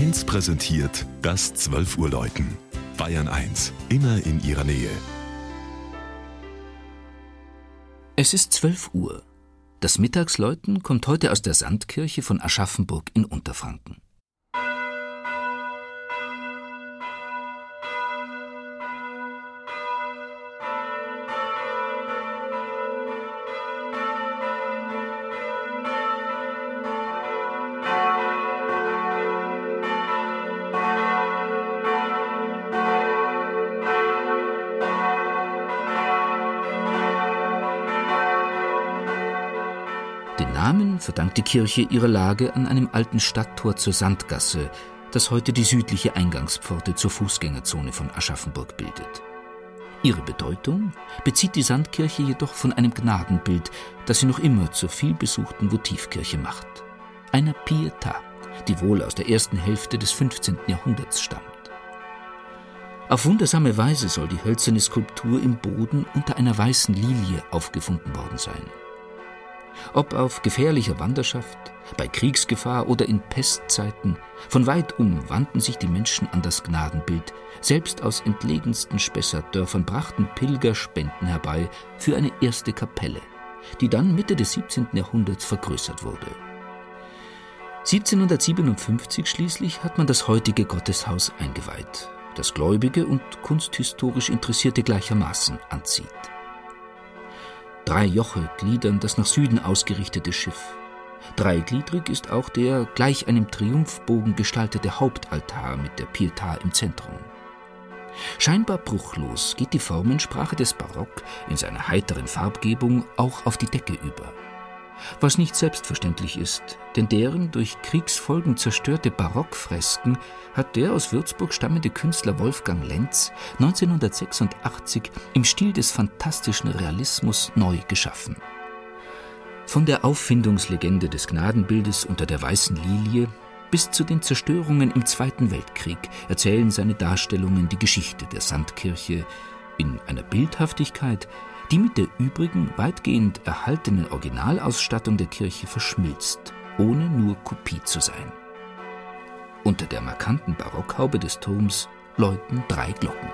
1 präsentiert das 12 Uhr Läuten. Bayern 1, immer in ihrer Nähe. Es ist 12 Uhr. Das Mittagsläuten kommt heute aus der Sandkirche von Aschaffenburg in Unterfranken. Den Namen verdankt die Kirche ihrer Lage an einem alten Stadttor zur Sandgasse, das heute die südliche Eingangspforte zur Fußgängerzone von Aschaffenburg bildet. Ihre Bedeutung bezieht die Sandkirche jedoch von einem Gnadenbild, das sie noch immer zur vielbesuchten Votivkirche macht. Einer Pietà, die wohl aus der ersten Hälfte des 15. Jahrhunderts stammt. Auf wundersame Weise soll die hölzerne Skulptur im Boden unter einer weißen Lilie aufgefunden worden sein. Ob auf gefährlicher Wanderschaft, bei Kriegsgefahr oder in Pestzeiten, von weit um wandten sich die Menschen an das Gnadenbild, selbst aus entlegensten Spessartdörfern brachten Pilger Spenden herbei für eine erste Kapelle, die dann Mitte des 17. Jahrhunderts vergrößert wurde. 1757 schließlich hat man das heutige Gotteshaus eingeweiht, das Gläubige und kunsthistorisch Interessierte gleichermaßen anzieht. Drei Joche gliedern das nach Süden ausgerichtete Schiff. Dreigliedrig ist auch der gleich einem Triumphbogen gestaltete Hauptaltar mit der Pietà im Zentrum. Scheinbar bruchlos geht die Formensprache des Barock in seiner heiteren Farbgebung auch auf die Decke über was nicht selbstverständlich ist, denn deren durch Kriegsfolgen zerstörte Barockfresken hat der aus Würzburg stammende Künstler Wolfgang Lenz 1986 im Stil des fantastischen Realismus neu geschaffen. Von der Auffindungslegende des Gnadenbildes unter der weißen Lilie bis zu den Zerstörungen im Zweiten Weltkrieg erzählen seine Darstellungen die Geschichte der Sandkirche in einer Bildhaftigkeit, die mit der übrigen weitgehend erhaltenen Originalausstattung der Kirche verschmilzt, ohne nur Kopie zu sein. Unter der markanten Barockhaube des Turms läuten drei Glocken.